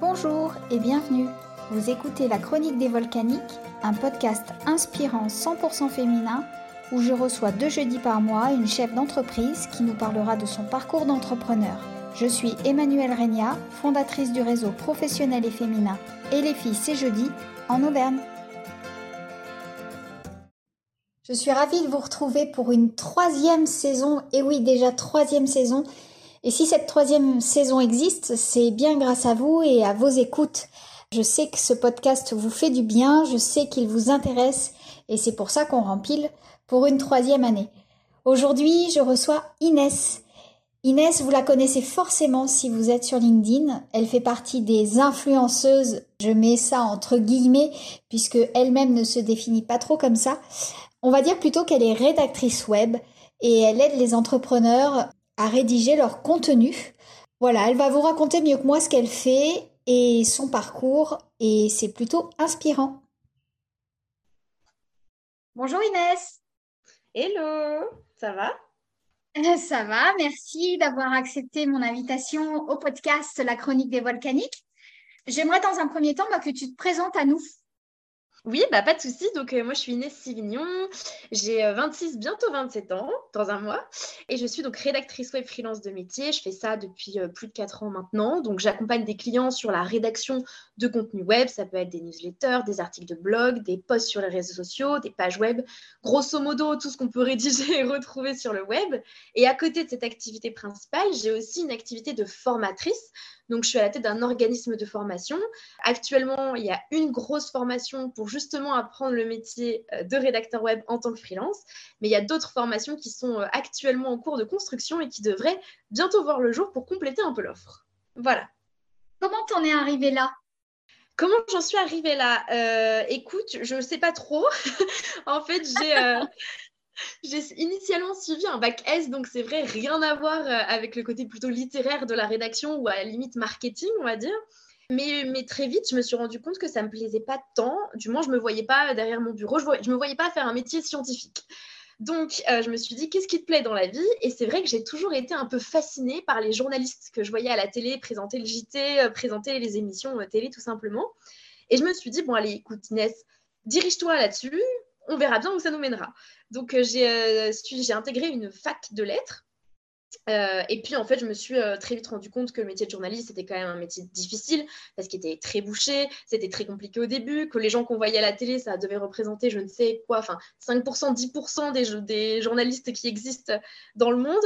Bonjour et bienvenue. Vous écoutez La Chronique des Volcaniques, un podcast inspirant 100% féminin où je reçois deux jeudis par mois une chef d'entreprise qui nous parlera de son parcours d'entrepreneur. Je suis Emmanuelle Regna, fondatrice du réseau professionnel et féminin Et les filles c'est jeudi en Auvergne. Je suis ravie de vous retrouver pour une troisième saison, et oui déjà troisième saison. Et si cette troisième saison existe, c'est bien grâce à vous et à vos écoutes. Je sais que ce podcast vous fait du bien, je sais qu'il vous intéresse, et c'est pour ça qu'on rempile pour une troisième année. Aujourd'hui, je reçois Inès. Inès, vous la connaissez forcément si vous êtes sur LinkedIn. Elle fait partie des influenceuses. Je mets ça entre guillemets puisque elle-même ne se définit pas trop comme ça. On va dire plutôt qu'elle est rédactrice web et elle aide les entrepreneurs à rédiger leur contenu. Voilà, elle va vous raconter mieux que moi ce qu'elle fait et son parcours et c'est plutôt inspirant. Bonjour Inès. Hello, ça va? Ça va, merci d'avoir accepté mon invitation au podcast La chronique des volcaniques. J'aimerais dans un premier temps bah, que tu te présentes à nous. Oui, bah pas de souci. Donc euh, moi je suis Inès Sivignon, j'ai 26, euh, bientôt 27 ans dans un mois et je suis donc rédactrice web freelance de métier. Je fais ça depuis euh, plus de 4 ans maintenant. Donc j'accompagne des clients sur la rédaction de contenu web, ça peut être des newsletters, des articles de blog, des posts sur les réseaux sociaux, des pages web, grosso modo tout ce qu'on peut rédiger et retrouver sur le web. Et à côté de cette activité principale, j'ai aussi une activité de formatrice. Donc, je suis à la tête d'un organisme de formation. Actuellement, il y a une grosse formation pour justement apprendre le métier euh, de rédacteur web en tant que freelance. Mais il y a d'autres formations qui sont euh, actuellement en cours de construction et qui devraient bientôt voir le jour pour compléter un peu l'offre. Voilà. Comment t'en es arrivé là? Comment j'en suis arrivée là? Euh, Écoute, je ne sais pas trop. en fait, j'ai j'ai initialement suivi un bac S, donc c'est vrai, rien à voir euh, avec le côté plutôt littéraire de la rédaction ou à la limite marketing, on va dire. Mais, très vite, je me suis rendu compte que ça ne me plaisait pas tant. Du moins, je ne me voyais pas derrière mon bureau. Je ne me voyais pas faire un métier scientifique. Donc, euh, je me suis dit, qu'est-ce qui te plaît dans la vie? Et c'est vrai que j'ai toujours été un peu fascinée par les journalistes que je voyais à la télé présenter le JT, euh, présenter les émissions télé, tout simplement. Et je me suis dit, bon, allez, écoute, Inès, dirige-toi là-dessus on verra bien où ça nous mènera. Donc, euh, euh, j'ai intégré une fac de lettres euh, et puis en fait, je me suis euh, très vite rendu compte que le métier de journaliste c'était quand même un métier difficile parce qu'il était très bouché, c'était très compliqué au début, que les gens qu'on voyait à la télé, ça devait représenter je ne sais quoi, enfin 5%, 10% des, journalistes qui existent dans le monde.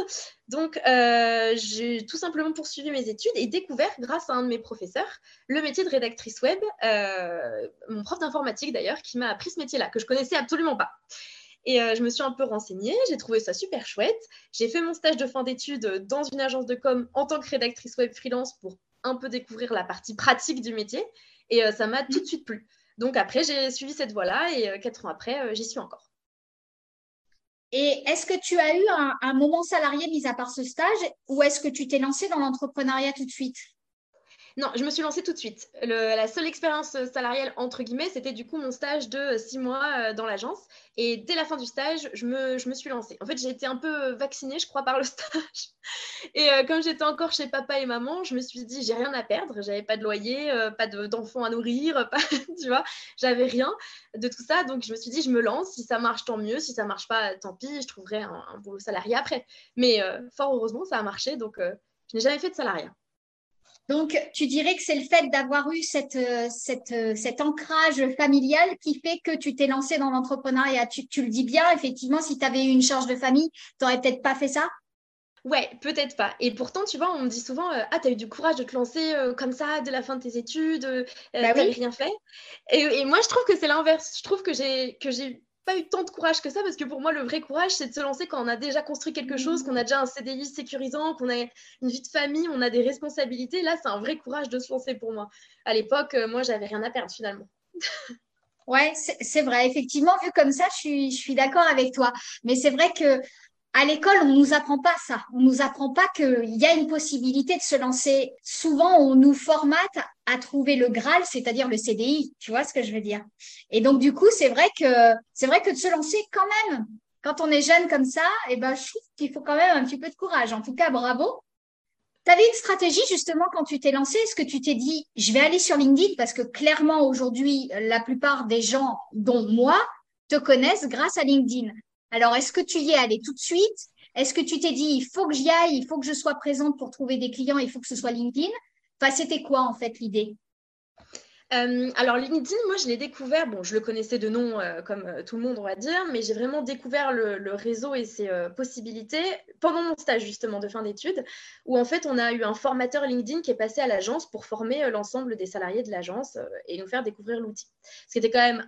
Donc euh, j'ai tout simplement poursuivi mes études et découvert grâce à un de mes professeurs le métier de rédactrice web, mon prof d'informatique d'ailleurs, qui m'a appris ce métier-là que je connaissais absolument pas. Et euh, je me suis un peu renseignée, j'ai trouvé ça super chouette. J'ai fait mon stage de fin d'études dans une agence de com en tant que rédactrice web freelance pour un peu découvrir la partie pratique du métier. Et euh, ça m'a tout de suite plu. Donc après, j'ai suivi cette voie-là et euh, quatre ans après, j'y suis encore. Et est-ce que tu as eu un, moment salarié mis à part ce stage ou est-ce que tu t'es lancé dans l'entrepreneuriat tout de suite? Non, je me suis lancée tout de suite. la seule expérience salariale, entre guillemets, c'était du coup mon stage de six mois euh, dans l'agence. Et dès la fin du stage, je me, suis lancée. En fait, j'ai été un peu vaccinée, je crois, par le stage. Et euh, comme j'étais encore chez papa et maman, je me suis dit, j'ai rien à perdre. J'avais pas de loyer, euh, pas d'enfants à nourrir, pas, tu vois, j'avais rien de tout ça. Donc, je me suis dit, je me lance. Si ça marche, tant mieux. Si ça marche pas, tant pis, je trouverai un, un boulot salarié après. Mais fort heureusement, ça a marché. Donc, je n'ai jamais fait de salariat. Donc, tu dirais que c'est le fait d'avoir eu cette, euh, cette, euh, cet ancrage familial qui fait que tu t'es lancé dans l'entrepreneuriat. Tu, tu, le dis bien, effectivement, si tu avais eu une charge de famille, tu n'aurais peut-être pas fait ça? Ouais, peut-être pas. Et pourtant, tu vois, on me dit souvent euh, Ah, tu as eu du courage de te lancer comme ça dès la fin de tes études, euh, bah rien fait. Et, et, moi, je trouve que c'est l'inverse. Je trouve que j'ai pas eu tant de courage que ça parce que pour moi, le vrai courage, c'est de se lancer quand on a déjà construit quelque chose, qu'on a déjà un CDI sécurisant, qu'on a une vie de famille, on a des responsabilités. Là, c'est un vrai courage de se lancer pour moi. À l'époque, euh, moi, j'avais rien à perdre finalement. ouais, c'est vrai. Effectivement, vu comme ça, je suis, je suis d'accord avec toi. Mais c'est vrai que à l'école, on nous apprend pas ça. On nous apprend pas qu'il y a une possibilité de se lancer. Souvent, on nous formate à trouver le Graal, c'est-à-dire le CDI. Tu vois ce que je veux dire? Et donc, du coup, c'est vrai que, c'est vrai que de se lancer quand même, quand on est jeune comme ça, eh ben, je trouve qu'il faut quand même un petit peu de courage. En tout cas, bravo. Tu avais une stratégie justement quand tu t'es lancé? Est-ce que tu t'es dit, je vais aller sur LinkedIn? Parce que clairement aujourd'hui, la plupart des gens, dont moi, te connaissent grâce à LinkedIn. Alors, est-ce que tu y es allé tout de suite? Est-ce que tu t'es dit, il faut que j'y aille, il faut que je sois présente pour trouver des clients, il faut que ce soit LinkedIn? Enfin, c'était quoi en fait l'idée? Euh, alors LinkedIn, moi je l'ai découvert, bon je le connaissais de nom euh, comme euh, tout le monde on va dire, mais j'ai vraiment découvert le, réseau et ses possibilités pendant mon stage justement de fin d'études, où en fait on a eu un formateur LinkedIn qui est passé à l'agence pour former l'ensemble des salariés de l'agence et nous faire découvrir l'outil. Ce qui était quand même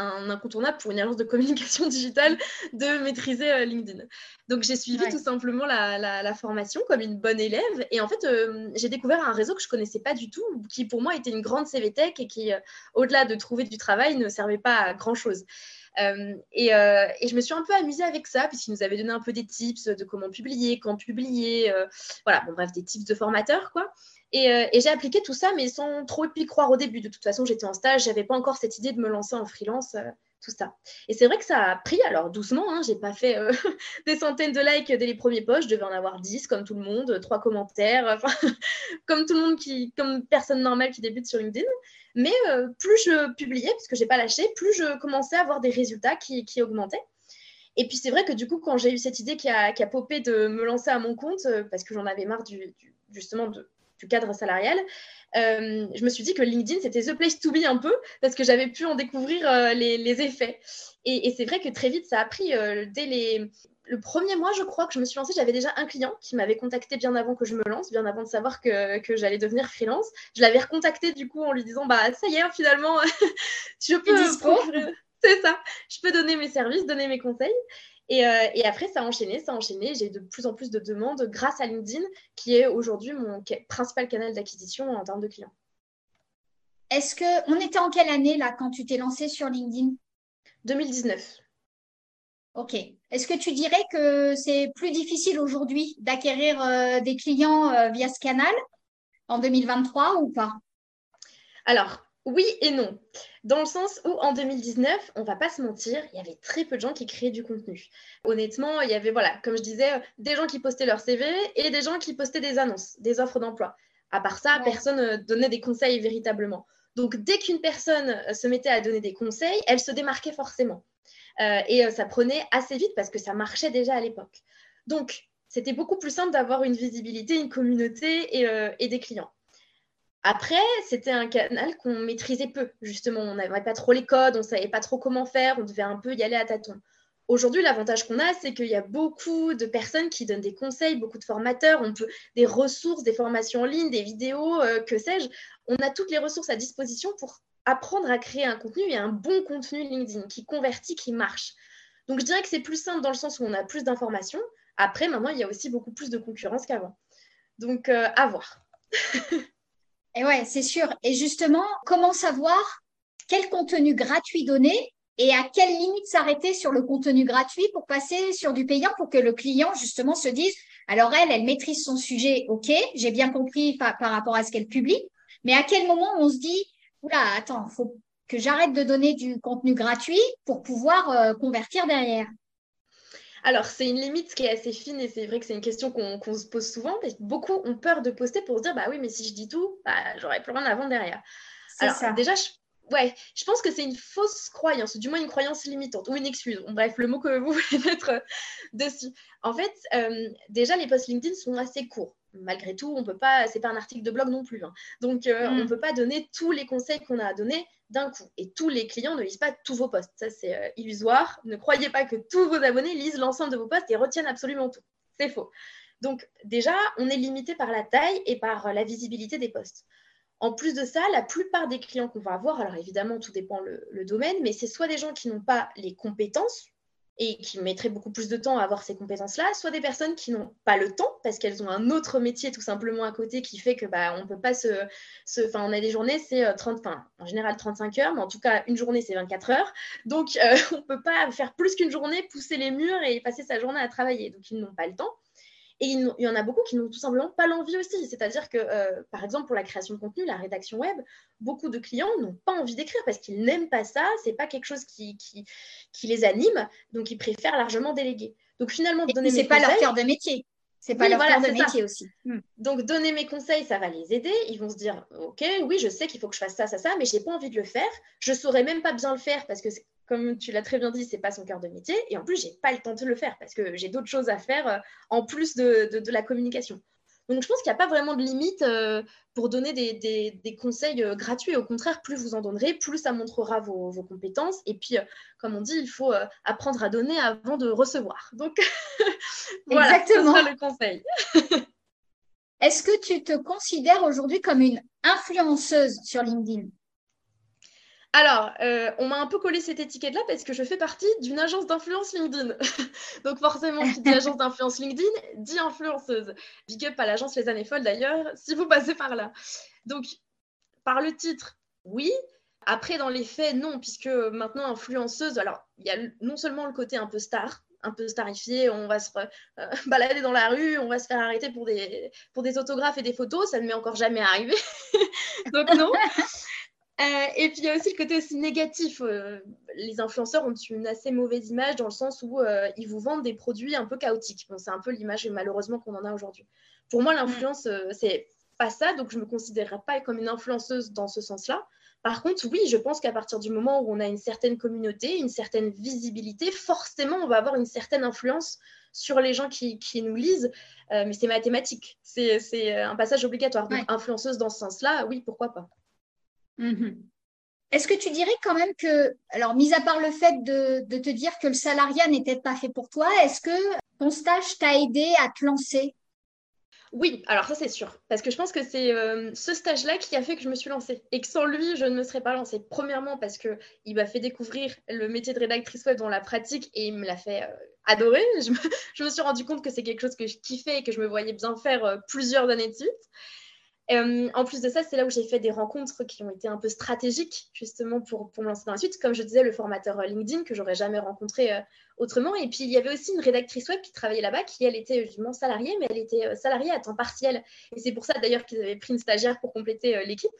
un incontournable pour une agence de communication digitale de maîtriser euh, LinkedIn. Donc j'ai suivi tout simplement la, formation comme une bonne élève et en fait euh, j'ai découvert un réseau que je connaissais pas du tout, qui pour moi était une grande CV Tech et qui, euh, au-delà de trouver du travail, ne servait pas à grand chose. et, je me suis un peu amusée avec ça, puisqu'il nous avait donné un peu des tips de comment publier, quand publier, voilà, bon, bref, des tips de formateurs, quoi. Euh, et, j'ai appliqué tout ça, mais sans trop y croire au début. De toute façon, j'étais en stage, j'avais pas encore cette idée de me lancer en freelance, euh, tout ça. Et c'est vrai que ça a pris, alors doucement, hein, j'ai pas fait euh, des centaines de likes dès les premiers posts, je devais en avoir 10 comme tout le monde, trois commentaires, comme tout le monde qui, comme personne normale qui débute sur LinkedIn. Mais plus je publiais, puisque j'ai pas lâché, plus je commençais à avoir des résultats qui, augmentaient. Et puis c'est vrai que du coup, quand j'ai eu cette idée qui a, qui popé de me lancer à mon compte, parce que j'en avais marre du, justement de, du cadre salarial, euh, je me suis dit que LinkedIn, c'était the place to be un peu, parce que j'avais pu en découvrir euh, les, effets. Et, c'est vrai que très vite, ça a pris euh, dès les... Le premier mois, je crois que je me suis lancée, j'avais déjà un client qui m'avait contacté bien avant que je me lance, bien avant de savoir que, j'allais devenir freelance. Je l'avais recontacté du coup en lui disant, bah ça y est, finalement, je peux... C'est ça, je peux donner mes services, donner mes conseils. Euh, et, après, ça a enchaîné, ça a enchaîné. J'ai de plus en plus de demandes grâce à LinkedIn, qui est aujourd'hui mon principal canal d'acquisition en termes de clients. Est-ce que on était en quelle année là quand tu t'es lancé sur LinkedIn? 2019. Ok. Est-ce que tu dirais que c'est plus difficile aujourd'hui d'acquérir euh, des clients euh, via ce canal en 2023 ou pas? Alors, oui et non. Dans le sens où en 2019, on va pas se mentir, il y avait très peu de gens qui créaient du contenu. Honnêtement, il y avait, voilà, comme je disais, des gens qui postaient leur CV et des gens qui postaient des annonces, des offres d'emploi. À part ça, personne ne euh, donnait des conseils véritablement. Donc, dès qu'une personne euh, se mettait à donner des conseils, elle se démarquait forcément. Euh, et ça prenait assez vite parce que ça marchait déjà à l'époque. Donc, c'était beaucoup plus simple d'avoir une visibilité, une communauté et des clients. Après, c'était un canal qu'on maîtrisait peu, justement. On n'avait pas trop les codes, on ne savait pas trop comment faire, on devait un peu y aller à tâtons. Aujourd'hui, l'avantage qu'on a, c'est qu'il y a beaucoup de personnes qui donnent des conseils, beaucoup de formateurs, des ressources, des formations en ligne, des vidéos, euh, que sais-je. On a toutes les ressources à disposition pour apprendre à créer un contenu et un bon contenu LinkedIn qui convertit, qui marche. Donc, je dirais que c'est plus simple dans le sens où on a plus d'informations. Après, maintenant, il y a aussi beaucoup plus de concurrence qu'avant. Donc, euh, à voir. Et ouais, c'est sûr. Et justement, comment savoir quel contenu gratuit donner et à quelle limite s'arrêter sur le contenu gratuit pour passer sur du payant pour que le client justement se dise alors elle, elle maîtrise son sujet, ok, j'ai bien compris par, rapport à ce qu'elle publie, mais à quel moment on se dit oula, attends, faut que j'arrête de donner du contenu gratuit pour pouvoir euh, convertir derrière? Alors, c'est une limite qui est assez fine et c'est vrai que c'est une question qu'on se pose souvent. beaucoup ont peur de poster pour se dire, bah oui, mais si je dis tout, bah, j'aurais plus rien vendre derrière. Alors, ça. déjà, je, ouais, je pense que c'est une fausse croyance, ou du moins une croyance limitante, ou une excuse. Bref, le mot que vous voulez mettre euh, dessus. En fait, euh, déjà, les posts LinkedIn sont assez courts malgré tout, on peut pas, c'est pas un article de blog non plus. Hein. Donc, euh, on ne mm. peut pas donner tous les conseils qu'on a à donner d'un coup. Et tous les clients ne lisent pas tous vos posts. Ça, c'est euh, illusoire. Ne croyez pas que tous vos abonnés lisent l'ensemble de vos posts et retiennent absolument tout. C'est faux. Donc, déjà, on est limité par la taille et par euh, la visibilité des posts. En plus de ça, la plupart des clients qu'on va avoir, alors évidemment, tout dépend le domaine, mais c'est soit des gens qui n'ont pas les compétences et qui mettraient beaucoup plus de temps à avoir ces compétences-là, soit des personnes qui n'ont pas le temps parce qu'elles ont un autre métier tout simplement à côté qui fait que bah on peut pas se, enfin on a des journées c'est 30, euh, enfin en général 35 heures, mais en tout cas une journée c'est 24 heures, donc euh, on peut pas faire plus qu'une journée, pousser les murs et passer sa journée à travailler, donc ils n'ont pas le temps. Et il y en a beaucoup qui n'ont tout simplement pas l'envie aussi. C'est-à-dire que, euh, par exemple, pour la création de contenu, la rédaction web, beaucoup de clients n'ont pas envie d'écrire parce qu'ils n'aiment pas ça. C'est pas quelque chose qui, qui, les anime. Donc, ils préfèrent largement déléguer. Donc, finalement, donner. C'est pas leur cœur de métier. C'est pas leur voilà, de métier aussi. Hmm. Donc, donner mes conseils, ça va les aider. Ils vont se dire, OK, oui, je sais qu'il faut que je fasse ça, ça, ça, mais je n'ai pas envie de le faire. Je ne saurais même pas bien le faire parce que, comme tu l'as très bien dit, ce n'est pas son cœur de métier. Et en plus, je n'ai pas le temps de le faire parce que j'ai d'autres choses à faire euh, en plus de, la communication. Donc, je pense qu'il n'y a pas vraiment de limite euh, pour donner des, conseils euh, gratuits. Au contraire, plus vous en donnerez, plus ça montrera vos, compétences. Et puis, comme on dit, il faut apprendre à donner avant de recevoir. Donc, voilà, Exactement. le conseil. Est-ce que tu te considères aujourd'hui comme une influenceuse sur LinkedIn? Alors, euh, on m'a un peu collé cette étiquette-là parce que je fais partie d'une agence d'influence LinkedIn. Donc forcément, qui dit agence d'influence LinkedIn, dit influenceuse. Big up à l'agence Les Années Folles d'ailleurs, si vous passez par là. Donc, par le titre, oui. Après, dans les faits, non, puisque maintenant, influenceuse, alors, il y a non seulement le côté un peu star, un peu starifié, on va se euh, balader dans la rue, on va se faire arrêter pour des, pour des autographes et des photos, ça ne m'est encore jamais arrivé. Donc non. Euh, et puis il y a aussi le côté aussi négatif. Euh, les influenceurs ont une assez mauvaise image dans le sens où euh, ils vous vendent des produits un peu chaotiques. c'est un peu l'image malheureusement qu'on en a aujourd'hui. Pour moi, l'influence, c'est pas ça, donc je me considérerais pas comme une influenceuse dans ce sens-là. Par contre, oui, je pense qu'à partir du moment où on a une certaine communauté, une certaine visibilité, forcément, on va avoir une certaine influence sur les gens qui, nous lisent. mais c'est mathématique, c'est un passage obligatoire. Donc, influenceuse dans ce sens-là, oui, pourquoi pas. Mhm. Est-ce que tu dirais quand même que, alors, mis à part le fait de, te dire que le salariat n'était pas fait pour toi, est-ce que ton stage t'a aidé à te lancer? Oui, alors ça c'est sûr, parce que je pense que c'est euh, ce stage-là qui a fait que je me suis lancée et que sans lui, je ne me serais pas lancée. Premièrement parce qu'il m'a fait découvrir le métier de rédactrice web dans la pratique et il me l'a fait euh, adorer. Je me, suis rendu compte que c'est quelque chose que je kiffais et que je me voyais bien faire euh, plusieurs années de suite. Euh, en plus de ça, c'est là où j'ai fait des rencontres qui ont été un peu stratégiques, justement, pour, me lancer dans la suite. Comme je disais, le formateur euh, LinkedIn que j'aurais jamais rencontré euh, autrement. Et puis, il y avait aussi une rédactrice web qui travaillait là-bas, qui, elle, était justement salariée, mais elle était salariée à temps partiel. Et c'est pour ça, d'ailleurs, qu'ils avaient pris une stagiaire pour compléter l'équipe.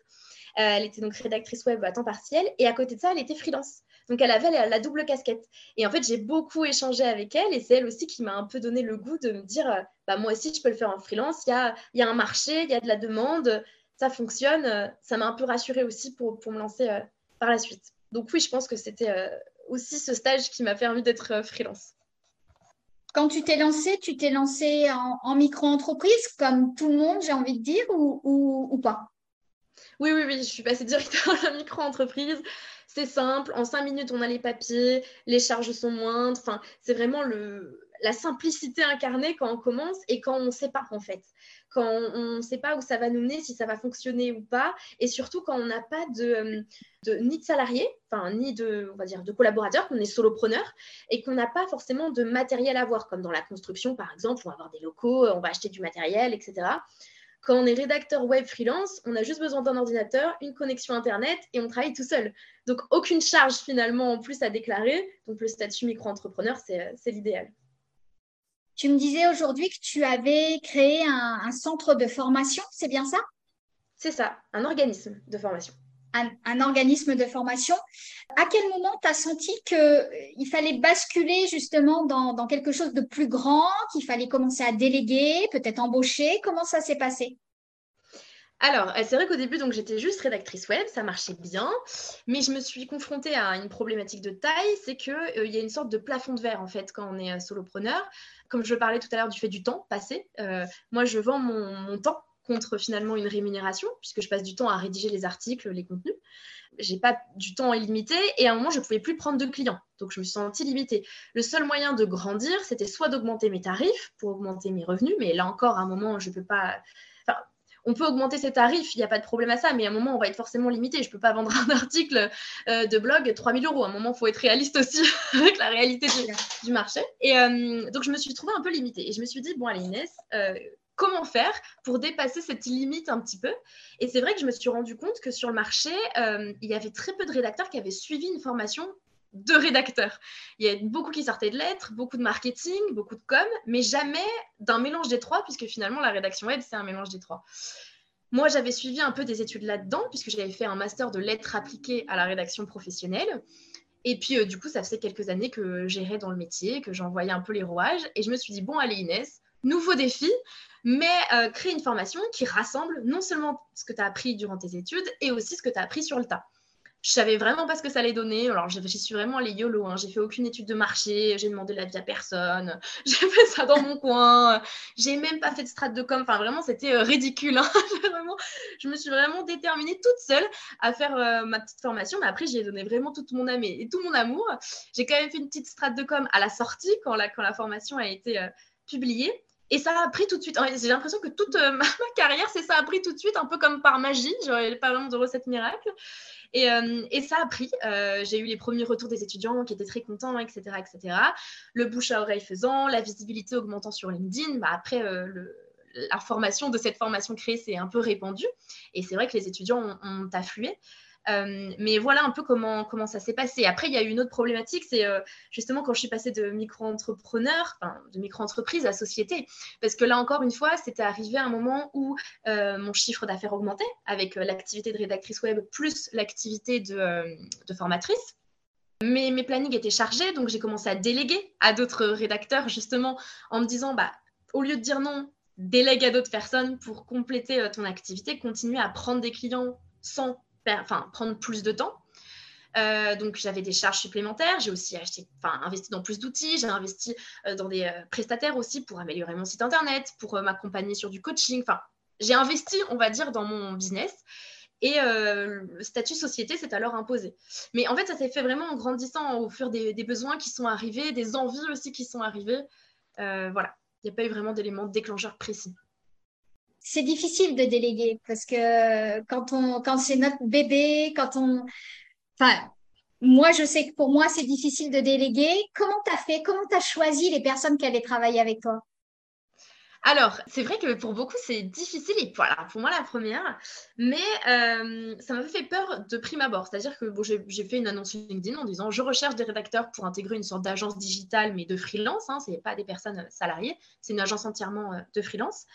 Elle était donc rédactrice web à temps partiel. Et à côté de ça, elle était freelance. Donc, elle avait la, double casquette. Et en fait, j'ai beaucoup échangé avec elle et c'est elle aussi qui m'a un peu donné le goût de me dire euh, bah, moi aussi, je peux le faire en freelance. Il y a, un marché, il y a de la demande, ça fonctionne. Ça m'a un peu rassurée aussi pour, me lancer euh, par la suite. Donc, oui, je pense que c'était euh, aussi ce stage qui m'a permis d'être freelance. Quand tu t'es lancée, tu t'es lancée en, micro-entreprise, comme tout le monde, j'ai envie de dire, ou pas? Oui, oui, oui, je suis passée directement à la micro-entreprise. C'est simple, en cinq minutes on a les papiers, les charges sont moindres, enfin c'est vraiment le, la simplicité incarnée quand on commence et quand on ne sait pas en fait, quand on ne sait pas où ça va nous mener, si ça va fonctionner ou pas, et surtout quand on n'a pas de, ni de salariés, enfin ni de, on va dire, de collaborateurs, qu'on est solopreneur et qu'on n'a pas forcément de matériel à voir, comme dans la construction par exemple, on va avoir des locaux, on va acheter du matériel, etc. Quand on est rédacteur web freelance, on a juste besoin d'un ordinateur, une connexion Internet et on travaille tout seul. Donc, aucune charge finalement en plus à déclarer. Donc, le statut micro-entrepreneur, c'est l'idéal. Tu me disais aujourd'hui que tu avais créé un centre de formation, c'est bien ça? C'est ça, un organisme de formation un, organisme de formation. À quel moment tu as senti qu'il euh, fallait basculer justement dans, quelque chose de plus grand, qu'il fallait commencer à déléguer, peut-être embaucher? Comment ça s'est passé? Alors, euh, c'est vrai qu'au début, donc j'étais juste rédactrice web, ça marchait bien, mais je me suis confrontée à une problématique de taille, c'est qu'il euh, y a une sorte de plafond de verre en fait quand on est solopreneur. Comme je parlais tout à l'heure du fait du temps passé, moi je vends mon temps contre finalement une rémunération, puisque je passe du temps à rédiger les articles, les contenus. J'ai pas du temps illimité et à un moment, je pouvais plus prendre de clients. Donc, je me suis sentie limitée. Le seul moyen de grandir, c'était soit d'augmenter mes tarifs pour augmenter mes revenus, mais là encore, à un moment, je peux pas. Enfin, on peut augmenter ses tarifs, il n'y a pas de problème à ça, mais à un moment, on va être forcément limité. Je peux pas vendre un article euh, de blog 3000 euros. À un moment, il faut être réaliste aussi avec la réalité du, marché. Et euh, donc, je me suis trouvée un peu limitée. Et je me suis dit, bon, allez, Inès, euh, comment faire pour dépasser cette limite un petit peu. Et c'est vrai que je me suis rendu compte que sur le marché, euh, il y avait très peu de rédacteurs qui avaient suivi une formation de rédacteurs. Il y a beaucoup qui sortaient de lettres, beaucoup de marketing, beaucoup de com, mais jamais d'un mélange des trois, puisque finalement la rédaction web, c'est un mélange des trois. Moi, j'avais suivi un peu des études là-dedans, puisque j'avais fait un master de lettres appliquées à la rédaction professionnelle. Et puis, euh, du coup, ça faisait quelques années que j'irais dans le métier, que j'envoyais un peu les rouages. Et je me suis dit, bon, allez, Inès, nouveau défi, mais créer une formation qui rassemble non seulement ce que tu as appris durant tes études et aussi ce que tu as appris sur le tas je savais vraiment pas ce que ça allait donner. Alors, j'y suis vraiment les YOLO. Hein. J'ai fait aucune étude de marché. J'ai demandé l'avis à personne. J'ai fait ça dans mon coin. J'ai même pas fait de strat de com. Enfin, vraiment, c'était euh, ridicule. Hein. vraiment, je me suis vraiment déterminée toute seule à faire euh, ma petite formation. Mais après, j'y ai donné vraiment toute mon âme et, tout mon amour. J'ai quand même fait une petite strat de com à la sortie quand la, quand la formation a été euh, publiée. Et ça a pris tout de suite. J'ai l'impression que toute ma, carrière, c'est ça a pris tout de suite, un peu comme par magie. J'aurais pas vraiment de recette miracle. Euh, et, ça a pris. Euh, j'ai eu les premiers retours des étudiants qui étaient très contents, etc. etc. Le bouche à oreille faisant, la visibilité augmentant sur LinkedIn. Bah, après, euh, l'information de cette formation créée s'est un peu répandue. Et c'est vrai que les étudiants ont afflué. Euh, mais voilà un peu comment, ça s'est passé. Après, il y a eu une autre problématique, c'est euh, justement quand je suis passée de micro-entrepreneur, de micro-entreprise à société. Parce que là, encore une fois, c'était arrivé un moment où euh, mon chiffre d'affaires augmentait avec l'activité de rédactrice web plus l'activité de, formatrice. Mais mes plannings étaient chargés, donc j'ai commencé à déléguer à d'autres rédacteurs, justement, en me disant, bah, au lieu de dire non, délègue à d'autres personnes pour compléter ton activité, continuer à prendre des clients sans enfin, prendre plus de temps. Euh, donc j'avais des charges supplémentaires, j'ai aussi acheté, investi dans plus d'outils, j'ai investi euh, dans des euh, prestataires aussi pour améliorer mon site internet, pour m'accompagner sur du coaching. Enfin, j'ai investi, on va dire, dans mon business. Et le statut société s'est alors imposé. Mais en fait, ça s'est fait vraiment en grandissant au fur des, des, besoins qui sont arrivés, des envies aussi qui sont arrivées. voilà, il n'y a pas eu vraiment d'éléments déclencheurs précis c'est difficile de déléguer parce que quand on quand c'est notre bébé, quand on enfin moi je sais que pour moi c'est difficile de déléguer. Comment tu as fait? Comment tu as choisi les personnes qui allaient travailler avec toi? Alors, c'est vrai que pour beaucoup, c'est difficile, et voilà, pour moi la première, mais euh, ça m'a fait peur de prime abord. C'est-à-dire que bon, j'ai fait une annonce LinkedIn en disant je recherche des rédacteurs pour intégrer une sorte d'agence digitale, mais de freelance, hein, ce n'est pas des personnes salariées, c'est une agence entièrement euh, de freelance.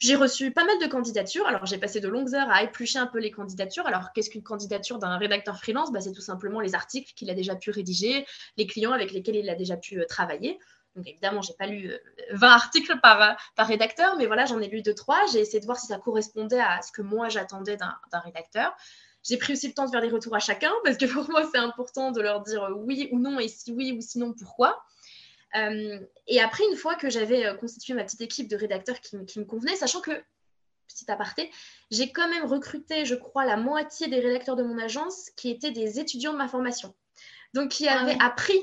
J'ai reçu pas mal de candidatures. Alors, j'ai passé de longues heures à éplucher un peu les candidatures. Alors, qu'est-ce qu'une candidature d'un rédacteur freelance? Bah, C'est tout simplement les articles qu'il a déjà pu rédiger, les clients avec lesquels il a déjà pu euh, travailler. Donc, évidemment, je n'ai pas lu 20 euh, articles par, euh, par rédacteur, mais voilà, j'en ai lu deux, trois. J'ai essayé de voir si ça correspondait à ce que moi, j'attendais d'un rédacteur. J'ai pris aussi le temps de faire des retours à chacun, parce que pour moi, c'est important de leur dire oui ou non, et si oui ou sinon, pourquoi. Euh, et après, une fois que j'avais euh, constitué ma petite équipe de rédacteurs qui, me convenait, sachant que, petit aparté, j'ai quand même recruté, je crois, la moitié des rédacteurs de mon agence qui étaient des étudiants de ma formation. Donc, qui ah avaient appris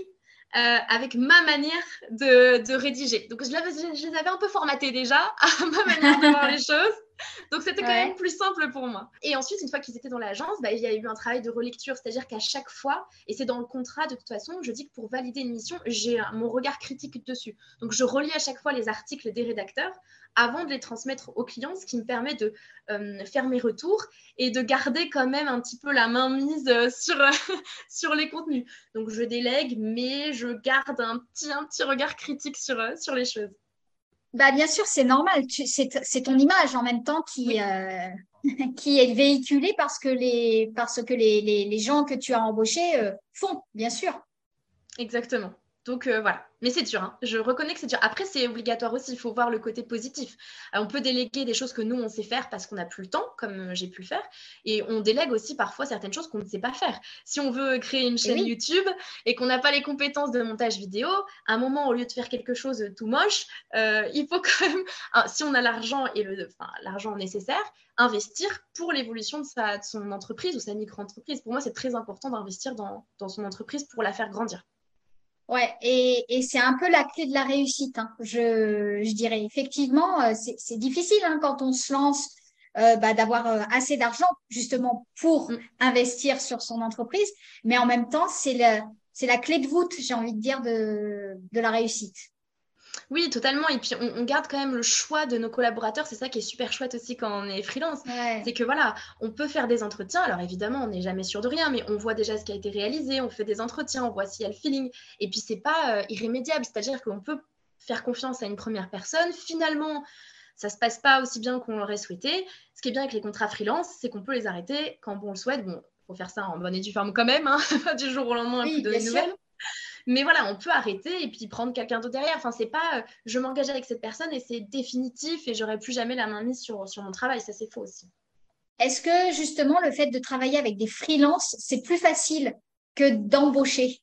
euh, avec ma manière de, rédiger. Donc, je, je, les avais un peu formatés déjà à ma manière de voir les choses. Donc, c'était quand même plus simple pour moi. Et ensuite, une fois qu'ils étaient dans l'agence, bah, il y a eu un travail de relecture. C'est-à-dire qu'à chaque fois, et c'est dans le contrat de toute façon, je dis que pour valider une mission, j'ai mon regard critique dessus. Donc, je relis à chaque fois les articles des rédacteurs avant de les transmettre aux clients, ce qui me permet de euh, faire mes retours et de garder quand même un petit peu la main mise euh, sur, sur les contenus. Donc, je délègue, mais je garde un petit, un petit regard critique sur, euh, sur les choses. Bah, bien sûr, c'est normal. C'est ton image en même temps qui, euh, qui est véhiculée parce que les, parce que les, les, les gens que tu as embauchés euh, font, bien sûr. Exactement. Donc euh, voilà, mais c'est dur, hein. je reconnais que c'est dur. Après, c'est obligatoire aussi, il faut voir le côté positif. on peut déléguer des choses que nous, on sait faire parce qu'on n'a plus le temps, comme euh, j'ai pu le faire, et on délègue aussi parfois certaines choses qu'on ne sait pas faire. Si on veut créer une chaîne YouTube et qu'on n'a pas les compétences de montage vidéo, à un moment, au lieu de faire quelque chose tout moche, euh, il faut quand même, si on a l'argent et le, l'argent nécessaire, investir pour l'évolution de, sa, son entreprise ou sa micro-entreprise. Pour moi, c'est très important d'investir dans, dans son entreprise pour la faire grandir. Ouais, et, et c'est un peu la clé de la réussite, hein. je, je dirais. Effectivement, euh, c'est difficile hein, quand on se lance euh, bah, d'avoir euh, assez d'argent justement pour mm. investir sur son entreprise, mais en même temps, c'est la, la clé de voûte, j'ai envie de dire, de, de la réussite. Oui, totalement. Et puis, on, garde quand même le choix de nos collaborateurs. C'est ça qui est super chouette aussi quand on est freelance. C'est que voilà, on peut faire des entretiens. Alors, évidemment, on n'est jamais sûr de rien, mais on voit déjà ce qui a été réalisé. On fait des entretiens, on voit s'il y a le feeling. Et puis, c'est pas euh, irrémédiable. C'est-à-dire qu'on peut faire confiance à une première personne. Finalement, ça se passe pas aussi bien qu'on l'aurait souhaité. Ce qui est bien avec les contrats freelance, c'est qu'on peut les arrêter quand on le souhaite. Bon, faut faire ça en bonne et due forme quand même, hein. du jour au lendemain, un peu de nouvelles. Mais voilà, on peut arrêter et puis prendre quelqu'un d'autre derrière. Enfin, c'est pas je m'engage avec cette personne et c'est définitif et j'aurai plus jamais la main mise sur, sur mon travail. Ça, c'est faux aussi. Est-ce que justement le fait de travailler avec des freelances, c'est plus facile que d'embaucher?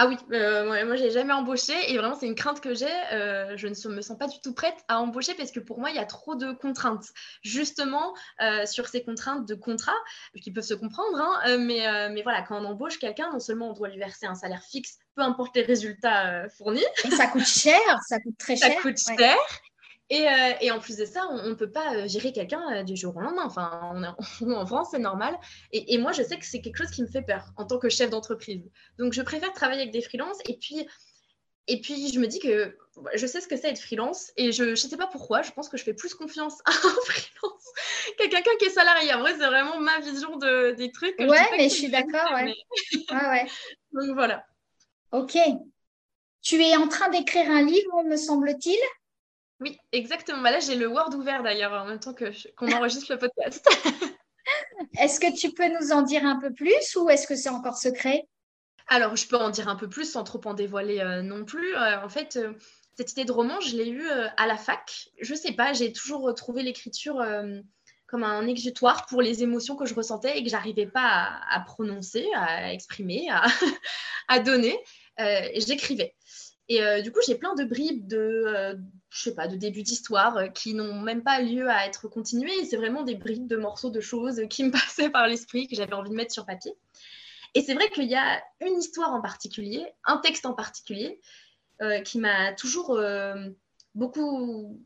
Ah oui, euh, moi, moi j'ai jamais embauché et vraiment c'est une crainte que j'ai. Euh, je ne me sens pas du tout prête à embaucher parce que pour moi il y a trop de contraintes. Justement euh, sur ces contraintes de contrat qui peuvent se comprendre, hein, mais, mais voilà quand on embauche quelqu'un, non seulement on doit lui verser un salaire fixe, peu importe les résultats fournis. Et ça coûte cher, ça coûte très cher. Ça coûte cher. Euh, et, en plus de ça, on ne peut pas euh, gérer quelqu'un euh, du jour au lendemain. Enfin, on en France, c'est normal. Et, moi, je sais que c'est quelque chose qui me fait peur en tant que chef d'entreprise. Donc, je préfère travailler avec des freelances. Et puis, et puis, je me dis que je sais ce que c'est être freelance. Et je ne sais pas pourquoi. Je pense que je fais plus confiance à un freelance qu'à quelqu'un qui est salarié. En vrai, c'est vraiment ma vision de, des trucs. Ouais, mais je suis d'accord. Ouais. ouais. Donc, voilà. Ok. Tu es en train d'écrire un livre, me semble-t-il oui, exactement. Bah là, j'ai le Word ouvert d'ailleurs en même temps que qu'on enregistre le podcast. est-ce que tu peux nous en dire un peu plus ou est-ce que c'est encore secret? Alors, je peux en dire un peu plus sans trop en dévoiler euh, non plus. Euh, en fait, euh, cette idée de roman, je l'ai eue à la fac. Je sais pas, j'ai toujours trouvé l'écriture comme un exutoire pour les émotions que je ressentais et que j'arrivais pas à, prononcer, à exprimer, à, à donner. J'écrivais. Et euh, du coup, j'ai plein de bribes de, je sais pas, de début d'histoire euh, qui n'ont même pas lieu à être continuées. C'est vraiment des bribes de morceaux de choses qui me passaient par l'esprit, que j'avais envie de mettre sur papier. Et c'est vrai qu'il y a une histoire en particulier, un texte en particulier, qui m'a toujours beaucoup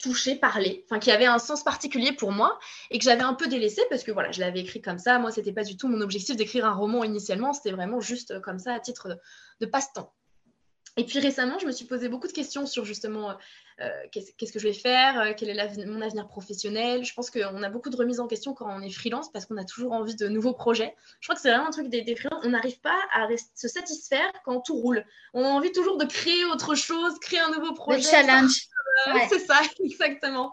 touché, parlé, enfin qui avait un sens particulier pour moi et que j'avais un peu délaissé parce que voilà, je l'avais écrit comme ça. Moi, c'était pas du tout mon objectif d'écrire un roman initialement, c'était vraiment juste comme ça à titre de passe-temps. Et puis récemment, je me suis posé beaucoup de questions sur justement euh, qu'est-ce que je vais faire, euh, quel est mon avenir professionnel. Je pense qu'on a beaucoup de remises en question quand on est freelance parce qu'on a toujours envie de nouveaux projets. Je crois que c'est vraiment un truc des, des freelances. On n'arrive pas à se satisfaire quand tout roule. On a envie toujours de créer autre chose, créer un nouveau projet. Le challenge. Euh, c'est ça, exactement.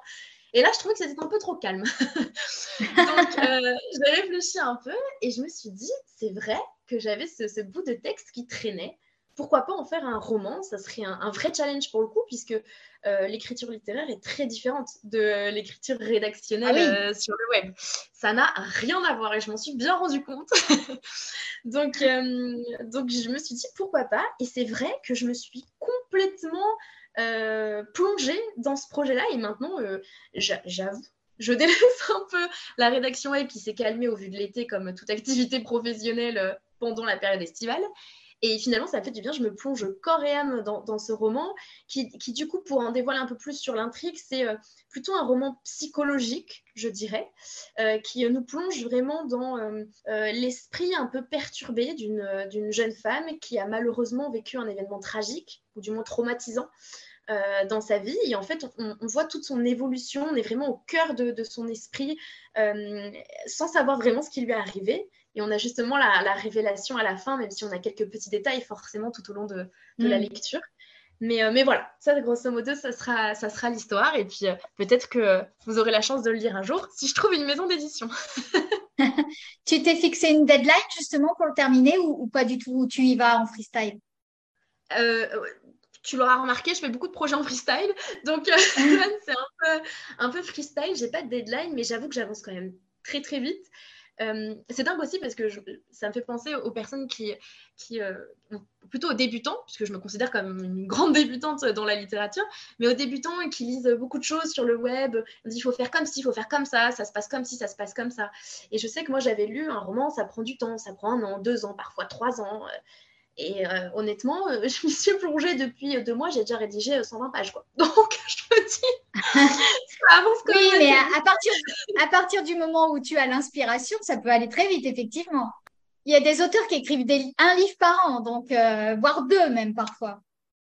Et là, je trouvais que c'était un peu trop calme. Donc, j'ai réfléchi un peu et je me suis dit, c'est vrai que j'avais ce bout de texte qui traînait pourquoi pas en faire un roman? Ça serait un, vrai challenge pour le coup, puisque euh, l'écriture littéraire est très différente de l'écriture rédactionnelle ah euh, sur le web. Ça n'a rien à voir et je m'en suis bien rendu compte. donc, euh, donc, je me suis dit pourquoi pas? Et c'est vrai que je me suis complètement plongée dans ce projet-là. Et maintenant, j'avoue, je délaisse un peu la rédaction web qui s'est calmée au vu de l'été, comme toute activité professionnelle pendant la période estivale. Et finalement, ça fait du bien. Je me plonge corps et âme dans, ce roman, qui, du coup, pour en dévoiler un peu plus sur l'intrigue, c'est euh, plutôt un roman psychologique, je dirais, euh, qui nous plonge vraiment dans euh, l'esprit un peu perturbé d'une jeune femme qui a malheureusement vécu un événement tragique, ou du moins traumatisant. dans sa vie. Et en fait, on, voit toute son évolution, on est vraiment au cœur de son esprit, sans savoir vraiment ce qui lui est arrivé. Et on a justement la, révélation à la fin, même si on a quelques petits détails forcément tout au long de, la mm. lecture. Mais, euh, mais, voilà, ça grosso modo, ça sera, ça sera l'histoire. Et puis euh, peut-être que vous aurez la chance de le lire un jour si je trouve une maison d'édition. tu t'es fixé une deadline justement pour le terminer ou, pas du tout Tu y vas en freestyle? Euh, tu l'auras remarqué, je fais beaucoup de projets en freestyle. Donc, c'est un peu, un peu freestyle. J'ai pas de deadline, mais j'avoue que j'avance quand même très, très vite. Euh, c'est dingue aussi parce que ça me fait penser aux personnes qui, euh, plutôt aux débutants, puisque je me considère comme une grande débutante dans la littérature, mais aux débutants qui lisent beaucoup de choses sur le web, on dit il faut faire comme ci, il faut faire comme ça, ça se passe comme ci, ça se passe comme ça. Et je sais que moi j'avais lu un roman, ça prend du temps, ça prend un an, deux ans, parfois trois ans. Et euh, honnêtement, euh, je m'y suis plongée depuis euh, deux mois, j'ai déjà rédigé 120 pages. Quoi. Donc, je me dis, ça avance comme Oui, mais à, partir, à partir du moment où tu as l'inspiration, ça peut aller très vite, effectivement. Il y a des auteurs qui écrivent des, un livre par an, donc voire deux même parfois.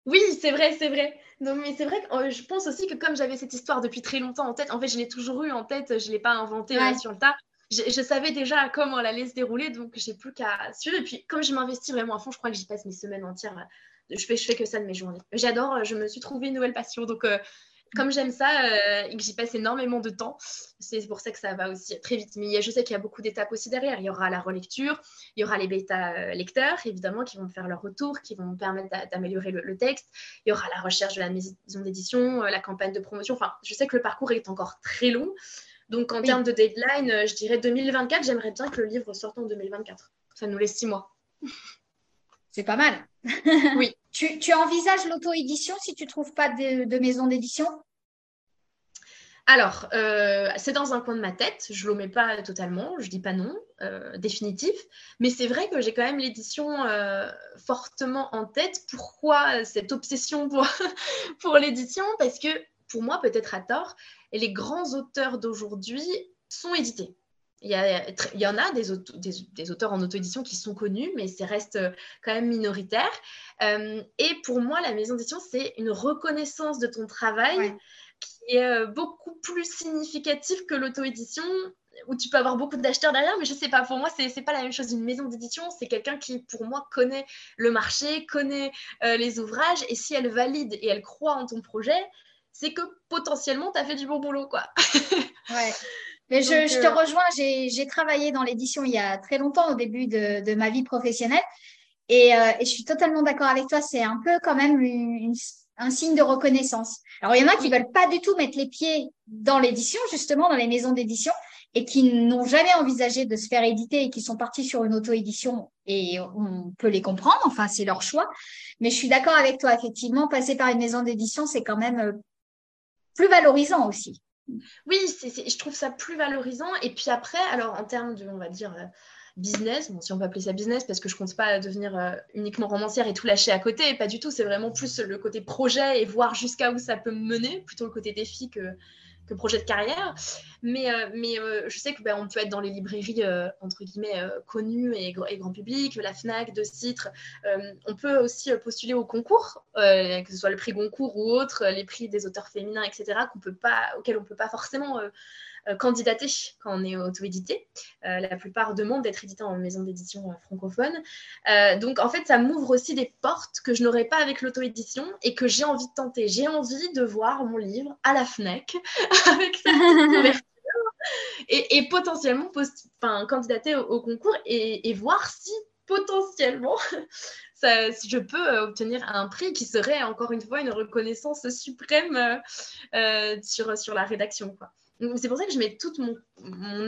Oui, c'est vrai, c'est vrai. Non, mais c'est vrai que je pense aussi que comme j'avais cette histoire depuis très longtemps en tête, en fait, je l'ai toujours eu en tête, je ne l'ai pas inventée sur le tas je, savais déjà comment elle allait se dérouler, donc j'ai plus qu'à suivre. Et puis, comme je m'investis vraiment à fond, je crois que j'y passe mes semaines entières. Je fais, fais que ça de mes journées. J'adore, je me suis trouvé une nouvelle passion. Donc, euh, comme j'aime ça euh, et que j'y passe énormément de temps, c'est pour ça que ça va aussi très vite. Mais je sais qu'il y a beaucoup d'étapes aussi derrière. Il y aura la relecture, il y aura les bêta euh, lecteurs, évidemment, qui vont faire leur retour, qui vont me permettre d'améliorer le, texte. Il y aura la recherche de la maison d'édition, euh, la campagne de promotion. Enfin, je sais que le parcours est encore très long. Donc, en termes de deadline, je dirais 2024. J'aimerais bien que le livre sorte en 2024. Ça nous laisse six mois. C'est pas mal. oui. Tu, tu envisages l'auto-édition si tu ne trouves pas de, maison d'édition? Alors, euh, c'est dans un coin de ma tête, je ne l'omets pas totalement, je ne dis pas non, euh, définitif, mais c'est vrai que j'ai quand même l'édition euh, fortement en tête. Pourquoi cette obsession pour, pour l'édition? Parce que pour moi, peut-être à tort, les grands auteurs d'aujourd'hui sont édités. Il y, en a des, des, auteurs en auto-édition qui sont connus, mais c'est reste euh, quand même minoritaire. Euh, et pour moi, la maison d'édition, c'est une reconnaissance de ton travail qui est euh, beaucoup plus significative que l'auto-édition, où tu peux avoir beaucoup d'acheteurs derrière, mais je ne sais pas, pour moi, ce n'est pas la même chose. Une maison d'édition, c'est quelqu'un qui, pour moi, connaît le marché, connaît les ouvrages, et si elle valide et elle croit en ton projet, c'est que potentiellement, tu as fait du bon boulot. quoi. ouais. Mais je, te euh, rejoins, j'ai travaillé dans l'édition il y a très longtemps, au début de, ma vie professionnelle. Euh, et, je suis totalement d'accord avec toi, c'est un peu quand même un signe de reconnaissance. Alors, il y en a qui ne veulent pas du tout mettre les pieds dans l'édition, justement, dans les maisons d'édition, et qui n'ont jamais envisagé de se faire éditer et qui sont partis sur une auto-édition, et on peut les comprendre, enfin, c'est leur choix. Mais je suis d'accord avec toi, effectivement, passer par une maison d'édition, c'est quand même euh, plus valorisant aussi. Oui, je trouve ça plus valorisant. Et puis après, alors en termes de, on va dire, euh, business, bon, si on peut appeler ça business, parce que je compte pas devenir euh, uniquement romancière et tout lâcher à côté, pas du tout. C'est vraiment plus le côté projet et voir jusqu'à où ça peut me mener, plutôt le côté défi que, que projet de carrière. Mais, euh, mais euh, je sais que on peut être dans les librairies entre guillemets connues et, grand public, la Fnac, De Citre. on peut aussi postuler au concours, que ce soit le prix Goncourt ou autre, les prix des auteurs féminins, etc., qu'on peut pas, auxquels on ne peut pas forcément candidater quand on est auto-édité. Euh, la plupart demandent d'être édité en maison d'édition euh, francophone. donc, en fait, ça m'ouvre aussi des portes que je n'aurais pas avec l'auto-édition et que j'ai envie de tenter. J'ai envie de voir mon livre à la FNAC avec sa couverture. Et, potentiellement enfin, candidater au, concours et, voir si potentiellement ça, je peux obtenir un prix qui serait encore une fois une reconnaissance suprême sur, sur la rédaction. Quoi. C'est pour ça que je mets toute mon,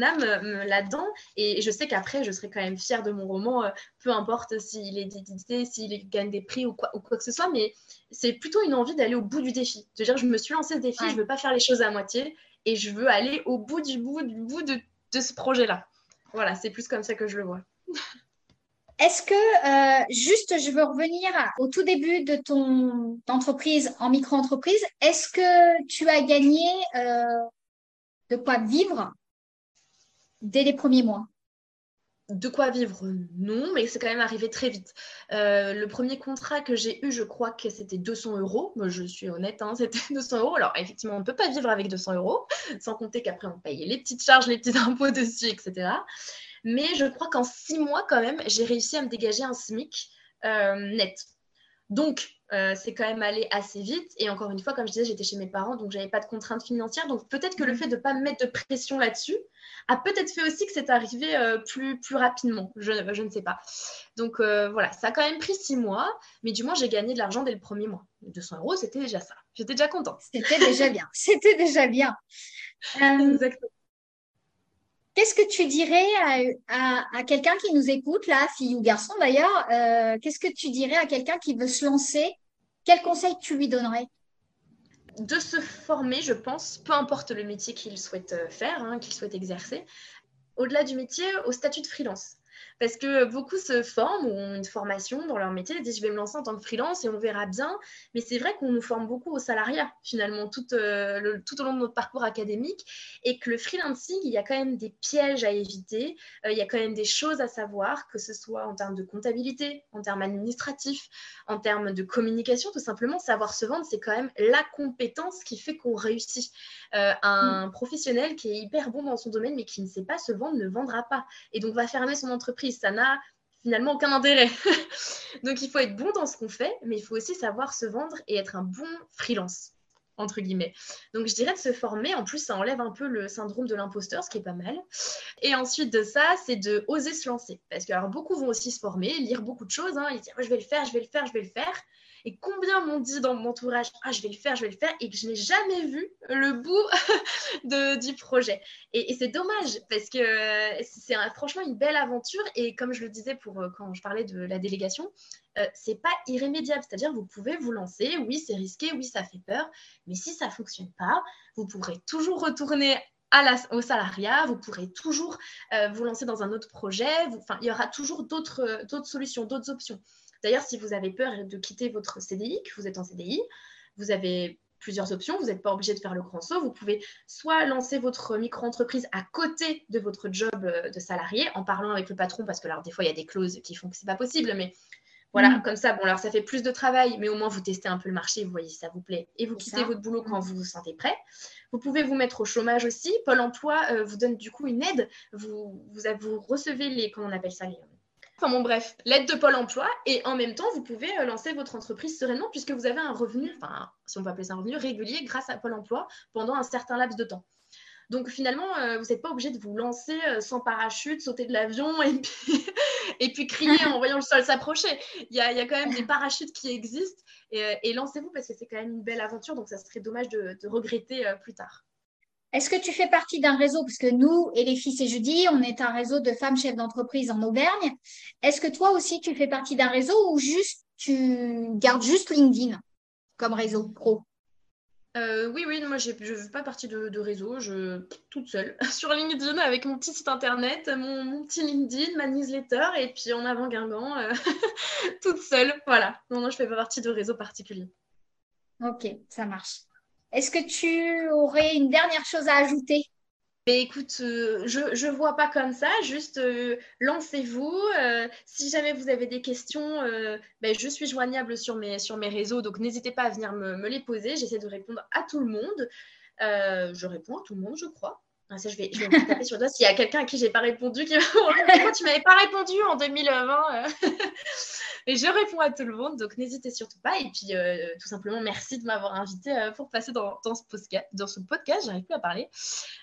âme euh, là-dedans. Et je sais qu'après, je serai quand même fière de mon roman, euh, peu importe s'il est édité, s'il gagne des prix ou quoi, ou quoi que ce soit. Mais c'est plutôt une envie d'aller au bout du défi. De dire, je me suis lancé ce défi, je ne veux pas faire les choses à moitié. Et je veux aller au bout du bout du bout de, ce projet-là. Voilà, c'est plus comme ça que je le vois. Est-ce que, euh, juste, je veux revenir au tout début de ton entreprise en micro-entreprise, est-ce que tu as gagné de quoi vivre dès les premiers mois de quoi vivre, non, mais c'est quand même arrivé très vite. Euh, le premier contrat que j'ai eu, je crois que c'était 200 euros. je suis honnête, hein, c'était 200 euros. Alors, effectivement, on ne peut pas vivre avec 200 euros, sans compter qu'après, on paye les petites charges, les petits impôts dessus, etc. Mais je crois qu'en six mois, quand même, j'ai réussi à me dégager un SMIC euh, net. Donc, euh, c'est quand même allé assez vite. Et encore une fois, comme je disais, j'étais chez mes parents, donc j'avais pas de contraintes financières. Donc peut-être que le mhm. fait de ne pas mettre de pression là-dessus a peut-être fait aussi que c'est arrivé euh, plus, plus rapidement. Je, je, ne sais pas. Donc euh, voilà, ça a quand même pris six mois, mais du moins j'ai gagné de l'argent dès le premier mois. 200 euros, c'était déjà ça. J'étais déjà contente. C'était déjà bien. C'était déjà bien. Exactement. Qu'est-ce que tu dirais à, à, quelqu'un qui nous écoute, là, fille ou garçon d'ailleurs, qu'est-ce que tu dirais à quelqu'un qui veut se lancer quel conseil tu lui donnerais? De se former, je pense, peu importe le métier qu'il souhaite euh, faire, hein, qu'il souhaite exercer, au-delà du métier, au statut de freelance. Parce que beaucoup se forment ou ont une formation dans leur métier, ils disent je vais me lancer en tant que freelance et on verra bien. Mais c'est vrai qu'on nous forme beaucoup au salariat finalement tout, euh, tout, au long de notre parcours académique et que le freelancing, il y a quand même des pièges à éviter, euh, il y a quand même des choses à savoir, que ce soit en termes de comptabilité, en termes administratifs, en termes de communication, tout simplement. Savoir se vendre, c'est quand même la compétence qui fait qu'on réussit. Euh, un mm. professionnel qui est hyper bon dans son domaine mais qui ne sait pas se vendre ne vendra pas et donc va fermer son entreprise. Ça n'a finalement aucun intérêt. donc il faut être bon dans ce qu'on fait, mais il faut aussi savoir se vendre et être un bon freelance. entre guillemets. Donc je dirais de se former. En plus, ça enlève un peu le syndrome de l'imposteur, ce qui est pas mal. Et ensuite de ça, c'est de oser se lancer. Parce que alors, beaucoup vont aussi se former, lire beaucoup de choses. Hein. Ils disent, je vais le faire, je vais le faire, je vais le faire. Et combien m'ont dit dans mon entourage, ah, je vais le faire, je vais le faire, et que je n'ai jamais vu le bout de, du projet. Et, c'est dommage, parce que c'est franchement une belle aventure. Et comme je le disais pour, euh, quand je parlais de la délégation, euh, c'est pas irrémédiable. C'est-à-dire, vous pouvez vous lancer, oui, c'est risqué, oui, ça fait peur, mais si ça fonctionne pas, vous pourrez toujours retourner au salariat, vous pourrez toujours euh, vous lancer dans un autre projet. Il y aura toujours d'autres solutions, d'autres options. D'ailleurs, si vous avez peur de quitter votre CDI, que vous êtes en CDI, vous avez plusieurs options. Vous n'êtes pas obligé de faire le grand saut. Vous pouvez soit lancer votre micro-entreprise à côté de votre job euh, de salarié en parlant avec le patron, parce que alors des fois, il y a des clauses qui font que ce n'est pas possible, mais voilà, mm. comme ça, bon, alors ça fait plus de travail, mais au moins vous testez un peu le marché, vous voyez si ça vous plaît, et vous quittez votre boulot quand mm. vous vous sentez prêt. Vous pouvez vous mettre au chômage aussi. Pôle emploi euh, vous donne du coup une aide. Vous, vous, vous recevez les, comment on appelle ça, les, Enfin bon, bref, l'aide de Pôle emploi et en même temps, vous pouvez euh, lancer votre entreprise sereinement puisque vous avez un revenu, enfin, si on peut appeler ça un revenu régulier grâce à Pôle emploi pendant un certain laps de temps. Donc finalement, euh, vous n'êtes pas obligé de vous lancer euh, sans parachute, sauter de l'avion et puis, et puis crier en voyant le sol s'approcher. Il y a, quand même des parachutes qui existent et, lancez-vous parce que c'est quand même une belle aventure, donc ça serait dommage de, de regretter plus tard. Est-ce que tu fais partie d'un réseau Parce que nous, et les filles, c'est jeudi, on est un réseau de femmes chefs d'entreprise en Auvergne. Est-ce que toi aussi, tu fais partie d'un réseau ou juste tu gardes juste LinkedIn comme réseau pro? Euh, oui, oui, moi je ne fais pas partie de, réseau, je toute seule sur LinkedIn avec mon petit site internet, mon, petit LinkedIn, ma newsletter et puis en avant Guingamp, euh, toute seule. Voilà, non, non, je ne fais pas partie de réseau particulier. Ok, ça marche. Est-ce que tu aurais une dernière chose à ajouter? Mais écoute, euh, je ne vois pas comme ça, juste euh, lancez-vous. Euh, si jamais vous avez des questions, ben, je suis joignable sur mes, sur mes réseaux, donc n'hésitez pas à venir me, les poser. J'essaie de répondre à tout le monde. je réponds à tout le monde, je crois. Ah, ça, je vais, je vais me taper sur doigt s'il y a quelqu'un à qui j'ai pas répondu, qui pourquoi tu m'avais pas répondu en 2020 Et je réponds à tout le monde, donc n'hésitez surtout pas. Et puis, euh, tout simplement, merci de m'avoir invité euh, pour passer dans, ce podcast. Dans ce podcast, j'arrive plus à parler.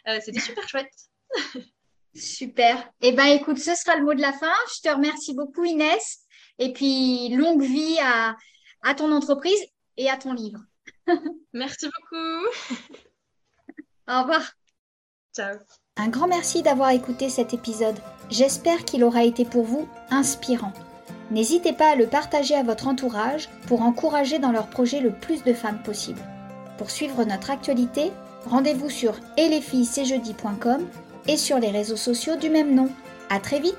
Euh, c'était super chouette. super. Eh bien, écoute, ce sera le mot de la fin. Je te remercie beaucoup, Inès. Et puis, longue vie à, à ton entreprise et à ton livre. merci beaucoup. Au revoir. Ciao. Un grand merci d'avoir écouté cet épisode. J'espère qu'il aura été pour vous inspirant. N'hésitez pas à le partager à votre entourage pour encourager dans leur projet le plus de femmes possible. Pour suivre notre actualité, rendez-vous sur et et sur les réseaux sociaux du même nom. À très vite